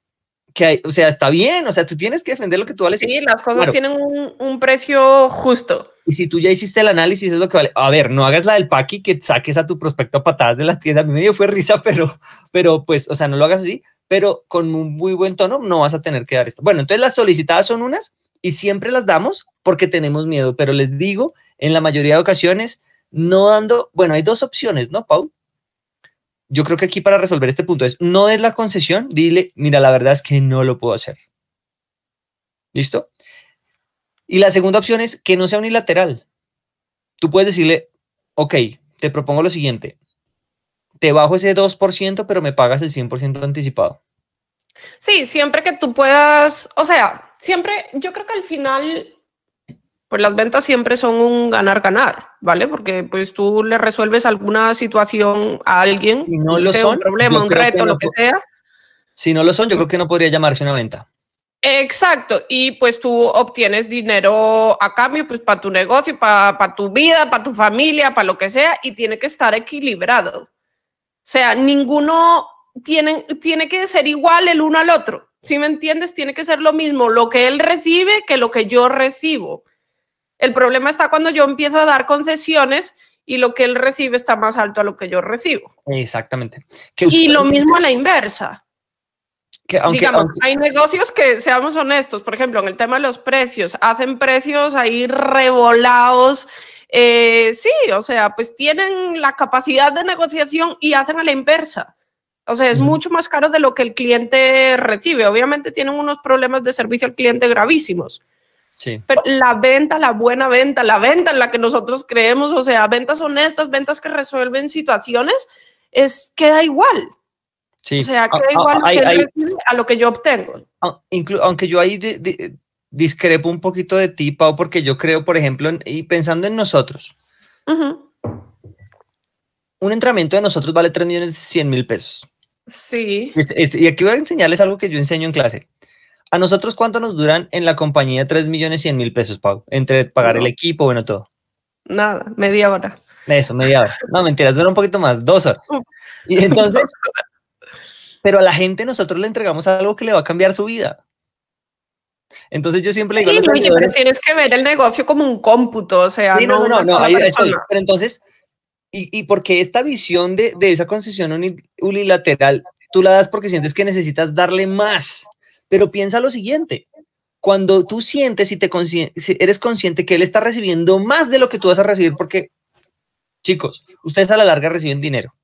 que hay, o sea, está bien, o sea, tú tienes que defender lo que tú vales. Sí, las cosas tienen un, un, precio justo. Y si tú ya hiciste el análisis, es lo que vale. A ver, no hagas la del paqui que saques a tu prospecto a patadas de la tienda. A mí me dio fue risa, pero, pero pues, o sea, no lo hagas así, pero con un muy buen tono no vas a tener que dar esto. Bueno, entonces las solicitadas son unas y siempre las damos porque tenemos miedo, pero les digo, en la mayoría de ocasiones, no dando, bueno, hay dos opciones, ¿no, Paul? Yo creo que aquí para resolver este punto es, no des la concesión, dile, mira, la verdad es que no lo puedo hacer. ¿Listo? Y la segunda opción es que no sea unilateral. Tú puedes decirle, ok, te propongo lo siguiente, te bajo ese 2%, pero me pagas el 100% anticipado. Sí, siempre que tú puedas, o sea, siempre, yo creo que al final, pues las ventas siempre son un ganar-ganar, ¿vale? Porque pues tú le resuelves alguna situación a alguien, y no lo son, un problema, un reto, lo que sea. Si no lo son, yo creo que no podría llamarse una venta. Exacto, y pues tú obtienes dinero a cambio pues para tu negocio, para tu vida, para tu familia, para lo que sea, y tiene que estar equilibrado. O sea, ninguno tiene, tiene que ser igual el uno al otro. Si me entiendes, tiene que ser lo mismo lo que él recibe que lo que yo recibo. El problema está cuando yo empiezo a dar concesiones y lo que él recibe está más alto a lo que yo recibo. Exactamente. y lo mismo a la inversa. Que Digamos, hay negocios que, seamos honestos, por ejemplo, en el tema de los precios, hacen precios ahí revolados. Eh, sí, o sea, pues tienen la capacidad de negociación y hacen a la inversa. O sea, es mucho más caro de lo que el cliente recibe. Obviamente tienen unos problemas de servicio al cliente gravísimos. Sí. Pero la venta, la buena venta, la venta en la que nosotros creemos, o sea, ventas honestas, ventas que resuelven situaciones, es queda igual. Sí. O sea, queda igual a lo que yo obtengo. Aunque yo ahí discrepo un poquito de ti, Pau, porque yo creo, por ejemplo, y pensando en nosotros, un entrenamiento de nosotros vale 3 millones 100 mil pesos. Sí. Este, este, y aquí voy a enseñarles algo que yo enseño en clase. ¿A nosotros cuánto nos duran en la compañía 3 millones 100 mil pesos, Pau? Entre pagar el equipo, bueno, todo. Nada, media hora. Eso, media hora. No, mentiras, dura un poquito más, dos horas. Y entonces, pero a la gente nosotros le entregamos algo que le va a cambiar su vida. Entonces yo siempre digo... Sí, pero tienes que ver el negocio como un cómputo, o sea... Sí, no, no, no, no, estoy. Pero entonces, y, y porque esta visión de, de esa concesión unilateral, tú la das porque sientes que necesitas darle más. Pero piensa lo siguiente, cuando tú sientes y te eres consciente que él está recibiendo más de lo que tú vas a recibir, porque, chicos, ustedes a la larga reciben dinero.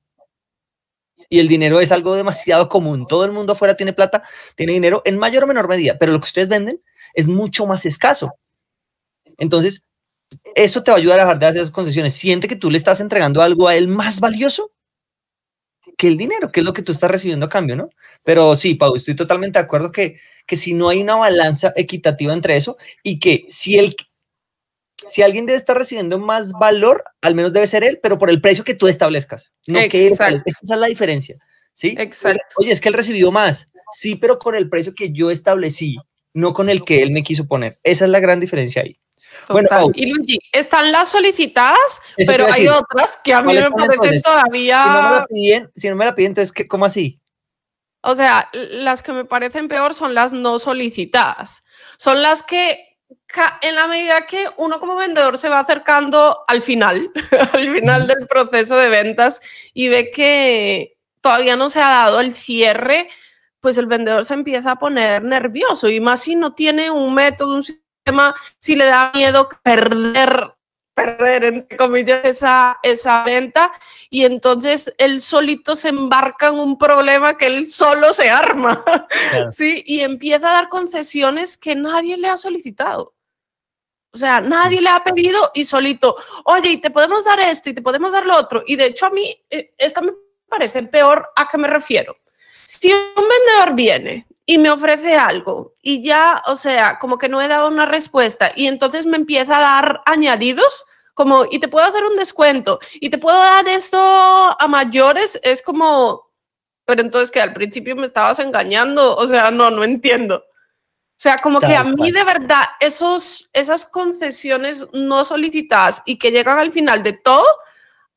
Y el dinero es algo demasiado común. Todo el mundo afuera tiene plata, tiene dinero en mayor o menor medida, pero lo que ustedes venden es mucho más escaso. Entonces, eso te va a ayudar a dejar de hacer esas concesiones. Siente que tú le estás entregando algo a él más valioso que el dinero, que es lo que tú estás recibiendo a cambio, ¿no? Pero sí, Pau, estoy totalmente de acuerdo que, que si no hay una balanza equitativa entre eso y que si el si alguien debe estar recibiendo más valor, al menos debe ser él, pero por el precio que tú establezcas. No que esa es la diferencia. ¿Sí? Exacto. Oye, es que él recibió más. Sí, pero con el precio que yo establecí, no con el que él me quiso poner. Esa es la gran diferencia ahí. Bueno, y Luigi, están las solicitadas, pero hay otras que a mí me parecen todavía. Si no me la piden, si no me la piden entonces, ¿cómo así? O sea, las que me parecen peor son las no solicitadas. Son las que en la medida que uno como vendedor se va acercando al final, al final del proceso de ventas y ve que todavía no se ha dado el cierre, pues el vendedor se empieza a poner nervioso y más si no tiene un método, un sistema, si le da miedo perder perder, entre comillas, esa, esa venta y entonces él solito se embarca en un problema que él solo se arma, ¿sí? Y empieza a dar concesiones que nadie le ha solicitado. O sea, nadie le ha pedido y solito, oye, y te podemos dar esto y te podemos dar lo otro. Y de hecho a mí, eh, esta me parece peor a qué me refiero. Si un vendedor viene y me ofrece algo y ya, o sea, como que no he dado una respuesta y entonces me empieza a dar añadidos, como, y te puedo hacer un descuento y te puedo dar esto a mayores, es como, pero entonces que al principio me estabas engañando, o sea, no, no entiendo. O sea, como que a mí de verdad esos, esas concesiones no solicitadas y que llegan al final de todo,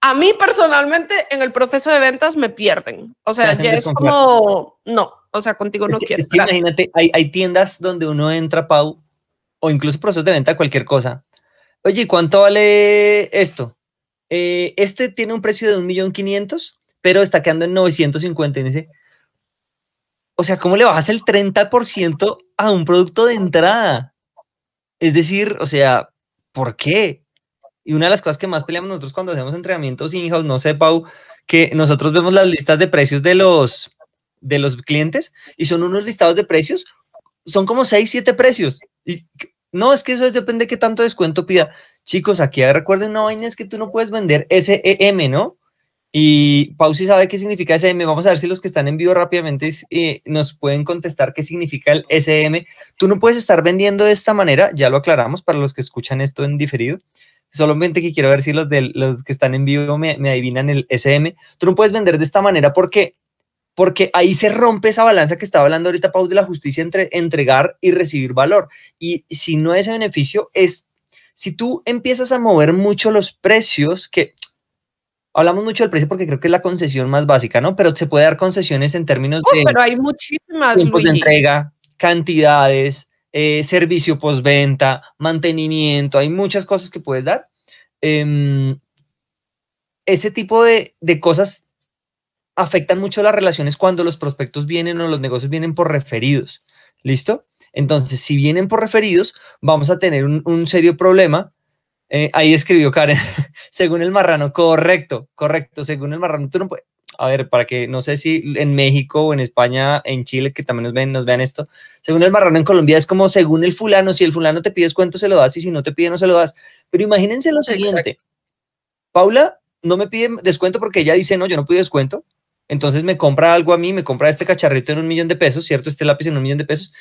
a mí personalmente en el proceso de ventas me pierden. O sea, ya es como, no, o sea, contigo no quiero. imagínate, hay, hay, tiendas donde uno entra, Pau, o incluso procesos de venta, cualquier cosa. Oye, ¿cuánto vale esto? Eh, este tiene un precio de un millón quinientos, pero está quedando en 950. Y dice, o sea, ¿cómo le bajas el 30% a un producto de entrada? Es decir, o sea, ¿por qué? Y una de las cosas que más peleamos nosotros cuando hacemos entrenamientos in-house, no sé, Pau, que nosotros vemos las listas de precios de los, de los clientes y son unos listados de precios, son como 6, 7 precios. Y no, es que eso depende de qué tanto descuento pida. Chicos, aquí recuerden una vaina es que tú no puedes vender SEM, ¿no? Y Pau si sabe qué significa SEM. Vamos a ver si los que están en vivo rápidamente eh, nos pueden contestar qué significa el SEM. Tú no puedes estar vendiendo de esta manera, ya lo aclaramos para los que escuchan esto en diferido. Solamente que quiero ver si los, de, los que están en vivo me, me adivinan el SM. Tú no puedes vender de esta manera porque porque ahí se rompe esa balanza que estaba hablando ahorita Pau de la justicia entre entregar y recibir valor. Y si no ese beneficio es, si tú empiezas a mover mucho los precios, que hablamos mucho del precio porque creo que es la concesión más básica, ¿no? Pero se puede dar concesiones en términos de... Pero hay muchísimas. Tiempos de entrega, cantidades, eh, servicio postventa, mantenimiento, hay muchas cosas que puedes dar. Em, ese tipo de, de cosas afectan mucho las relaciones cuando los prospectos vienen o los negocios vienen por referidos. ¿Listo? Entonces, si vienen por referidos, vamos a tener un, serio problema. Eh, ahí escribió Karen, según el marrano, correcto, correcto, según el marrano, tú no puedes, a ver, para que no sé si en México o en España, en Chile, que también nos ven, nos vean esto, según el marrano en Colombia es como según el fulano, si el fulano te pide cuento se lo das y si no te pide no se lo das. Pero imagínense lo siguiente, Paula no me pide descuento porque ella dice, no, yo no pido descuento, entonces me compra algo a mí, me compra este cacharrito en un millón de pesos, ¿cierto? Este lápiz en un millón de pesos,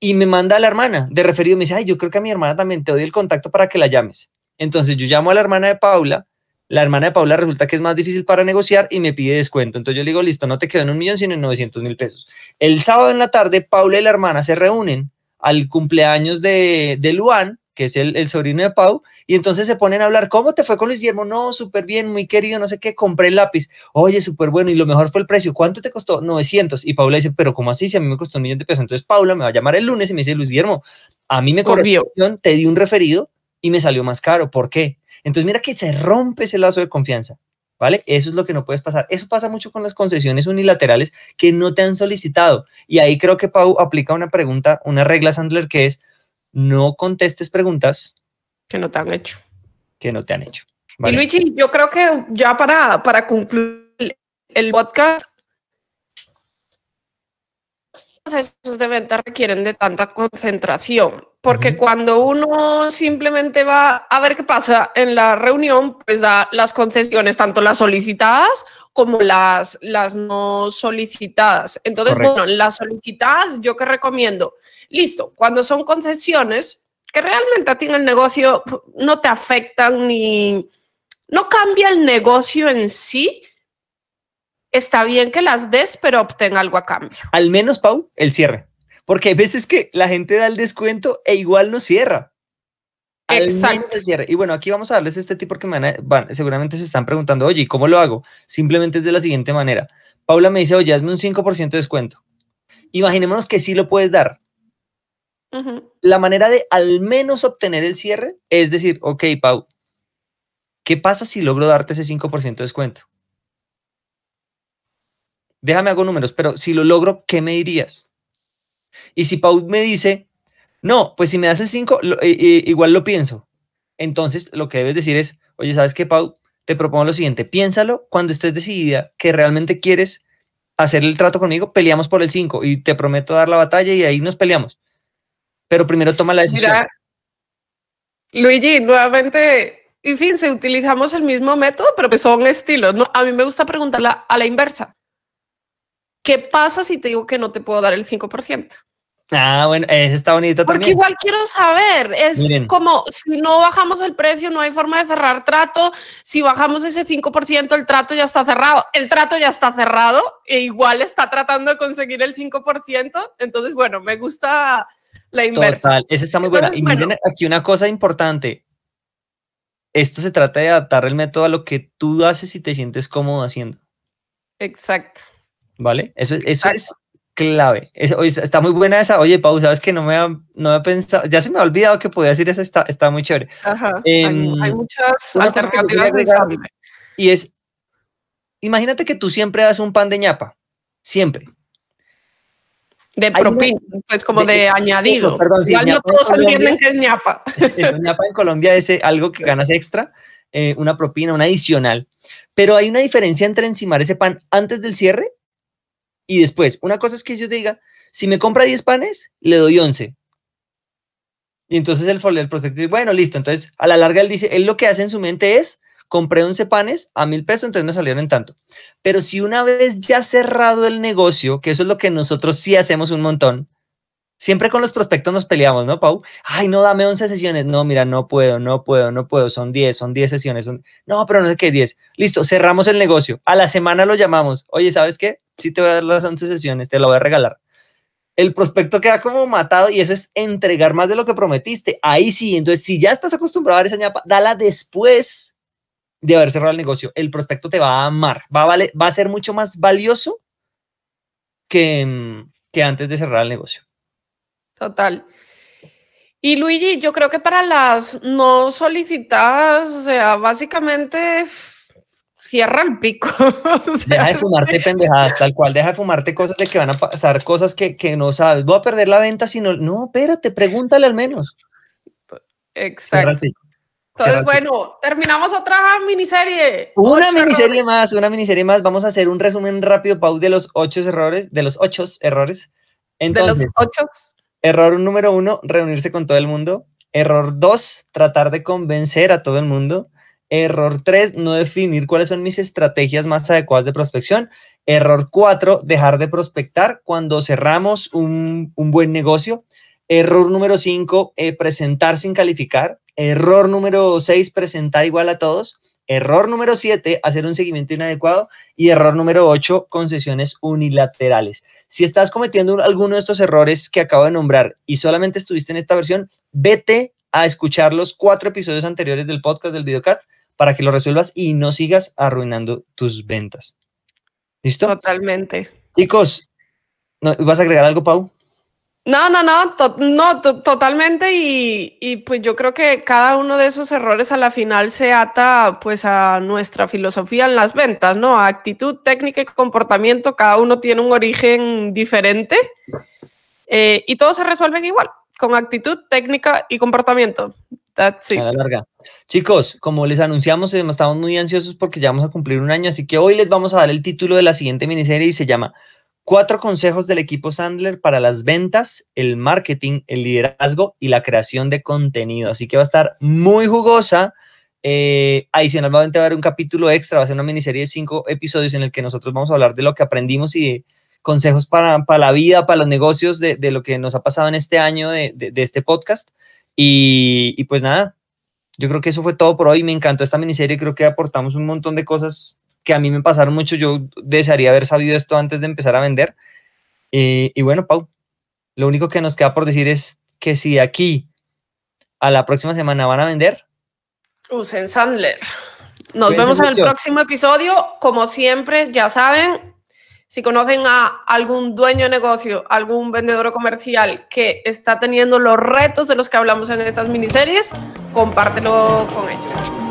y me manda a la hermana de referido, me dice, ay, yo creo que a mi hermana también te doy el contacto para que la llames. Entonces yo llamo a la hermana de Paula, la hermana de Paula resulta que es más difícil para negociar y me pide descuento. Entonces yo le digo, listo, no te quedo en un millón, sino en 900 mil pesos. El sábado en la tarde, Paula y la hermana se reúnen al cumpleaños de, de Luan que es el, el, sobrino de Pau, y entonces se ponen a hablar, ¿cómo te fue con Luis Guillermo? No, súper bien, muy querido, no sé qué, compré el lápiz. Oye, súper bueno, y lo mejor fue el precio. ¿Cuánto te costó? 900. Y Paula dice, pero ¿cómo así? Si a mí me costó un millón de pesos. Entonces Paula me va a llamar el lunes y me dice, Luis Guillermo, a mí me corrió, te di un referido y me salió más caro. ¿Por qué? Entonces mira que se rompe ese lazo de confianza. ¿Vale? Eso es lo que no puedes pasar. Eso pasa mucho con las concesiones unilaterales que no te han solicitado. Y ahí creo que Pau aplica una pregunta, una regla Sandler que es no contestes preguntas que no te han hecho. Que no te han hecho. ¿vale? Y Luigi, yo creo que ya para, para concluir el podcast, los procesos de venta requieren de tanta concentración, porque uh -huh. cuando uno simplemente va a ver qué pasa en la reunión, pues da las concesiones, tanto las solicitadas como las, las no solicitadas. Entonces, Correcto. bueno, las solicitadas, yo que recomiendo, listo, cuando son concesiones que realmente a ti en el negocio no te afectan ni, no cambia el negocio en sí, está bien que las des, pero obtén algo a cambio. Al menos, Pau, el cierre. Porque hay veces que la gente da el descuento e igual no cierra. Al Exacto. El cierre. Y bueno, aquí vamos a darles este tipo porque van a, van, seguramente se están preguntando, oye, ¿cómo lo hago? Simplemente es de la siguiente manera. Paula me dice, oye, hazme un 5% de descuento. Imaginémonos que sí lo puedes dar. Uh -huh. La manera de al menos obtener el cierre es decir, ok, Pau, ¿qué pasa si logro darte ese 5% de descuento? Déjame hago números, pero si lo logro, ¿qué me dirías? Y si Pau me dice, no, pues si me das el 5, lo, eh, eh, igual lo pienso. Entonces, lo que debes decir es, oye, ¿sabes qué, Pau? Te propongo lo siguiente, piénsalo cuando estés decidida que realmente quieres hacer el trato conmigo, peleamos por el 5 y te prometo dar la batalla y ahí nos peleamos. Pero primero toma la decisión. Mira, Luigi, nuevamente, en fin, si utilizamos el mismo método, pero que son estilos. ¿no? A mí me gusta preguntarla a la inversa. ¿Qué pasa si te digo que no te puedo dar el 5%? Ah, bueno, esa está bonita Porque también. igual quiero saber, es Miren. como si no bajamos el precio, no hay forma de cerrar trato. Si bajamos ese 5%, el trato ya está cerrado. El trato ya está cerrado e igual está tratando de conseguir el 5%. Entonces, bueno, me gusta la inversa. Total, esa está muy buena. Entonces, y miren bueno, aquí una cosa importante. Esto se trata de adaptar el método a lo que tú haces y te sientes cómodo haciendo. Exacto. ¿Vale? Eso, eso es clave. Está muy buena esa. Oye, Pau, sabes que no me, ha, no me ha pensado, ya se me ha olvidado que podía decir eso, está, está muy chévere. Ajá, eh, hay, hay, muchas alternativas de. Y es, imagínate que tú siempre das un pan de ñapa, siempre. De propina, pues como de, de añadido. Eso, perdón, sí, Igual no todos entienden que es ñapa. Eso, ñapa en Colombia es algo que ganas extra, eh, una propina, una adicional. Pero hay una diferencia entre encimar ese pan antes del cierre y después. Una cosa es que yo diga, si me compra 10 panes, le doy 11. Y entonces el, el prospecto dice, bueno, listo. Entonces, a la larga él dice, él lo que hace en su mente es, compré 11 panes a mil pesos, entonces me salieron en tanto. Pero si una vez ya cerrado el negocio, que eso es lo que nosotros sí hacemos un montón, siempre con los prospectos nos peleamos, ¿no, Pau? Ay, no, dame 11 sesiones. No, mira, no puedo, no puedo, no puedo. Son 10, son 10 sesiones. Son... No, pero no sé qué, 10. Listo, cerramos el negocio. A la semana lo llamamos. Oye, ¿sabes qué? Sí te voy a dar las 11 sesiones, te lo voy a regalar. El prospecto queda como matado y eso es entregar más de lo que prometiste. Ahí sí, entonces si ya estás acostumbrado a esa ñapa, dala después de haber cerrado el negocio. El prospecto te va a amar, va a, vale, va a ser mucho más valioso que, que antes de cerrar el negocio. Total. Y Luigi, yo creo que para las no solicitadas, o sea, básicamente cierra el pico. o sea, deja de fumarte pendejadas, tal cual, deja de fumarte cosas de que van a pasar, cosas que, que no sabes. Voy a perder la venta si no. No, espérate, pregúntale al menos. Exacto. Entonces, bueno, terminamos otra miniserie. Una ocho miniserie errores. más, una miniserie más. Vamos a hacer un resumen rápido, Pau, de los ocho errores, de los ocho errores. Entonces, de los ocho. Error número uno, reunirse con todo el mundo. Error dos, tratar de convencer a todo el mundo. Error 3, no definir cuáles son mis estrategias más adecuadas de prospección. Error 4, dejar de prospectar cuando cerramos un, buen negocio. Error número 5, eh, presentar sin calificar. Error número 6, presentar igual a todos. Error número 7, hacer un seguimiento inadecuado. Y error número 8, concesiones unilaterales. Si estás cometiendo alguno de estos errores que acabo de nombrar y solamente estuviste en esta versión, vete a escuchar los cuatro episodios anteriores del podcast, del videocast, para que lo resuelvas y no sigas arruinando tus ventas. ¿Listo? Totalmente. Chicos, ¿vas a agregar algo, Pau? No, no, no, no, totalmente. Y, y, pues yo creo que cada uno de esos errores a la final se ata pues a nuestra filosofía en las ventas, ¿no? A actitud, técnica y comportamiento, cada uno tiene un origen diferente eh, y todos se resuelven igual, con actitud, técnica y comportamiento. That's it. A la larga. Chicos, como les anunciamos, eh, estamos muy ansiosos porque ya vamos a cumplir un año, así que hoy les vamos a dar el título de la siguiente miniserie y se llama Cuatro consejos del equipo Sandler para las ventas, el marketing, el liderazgo y la creación de contenido. Así que va a estar muy jugosa. Eh, adicionalmente va a haber un capítulo extra, va a ser una miniserie de cinco episodios en el que nosotros vamos a hablar de lo que aprendimos y de consejos para, para la vida, para los negocios, de, de, lo que nos ha pasado en este año de, de este podcast. Y, y, pues nada, yo creo que eso fue todo por hoy. Me encantó esta miniserie, creo que aportamos un montón de cosas que a mí me pasaron mucho. Yo desearía haber sabido esto antes de empezar a vender. Eh, y bueno, Pau, lo único que nos queda por decir es que si de aquí a la próxima semana van a vender, usen Sandler. Nos vemos en el próximo episodio. Como siempre, ya saben, si conocen a algún dueño de negocio, algún vendedor comercial que está teniendo los retos de los que hablamos en estas miniseries, compártelo con ellos.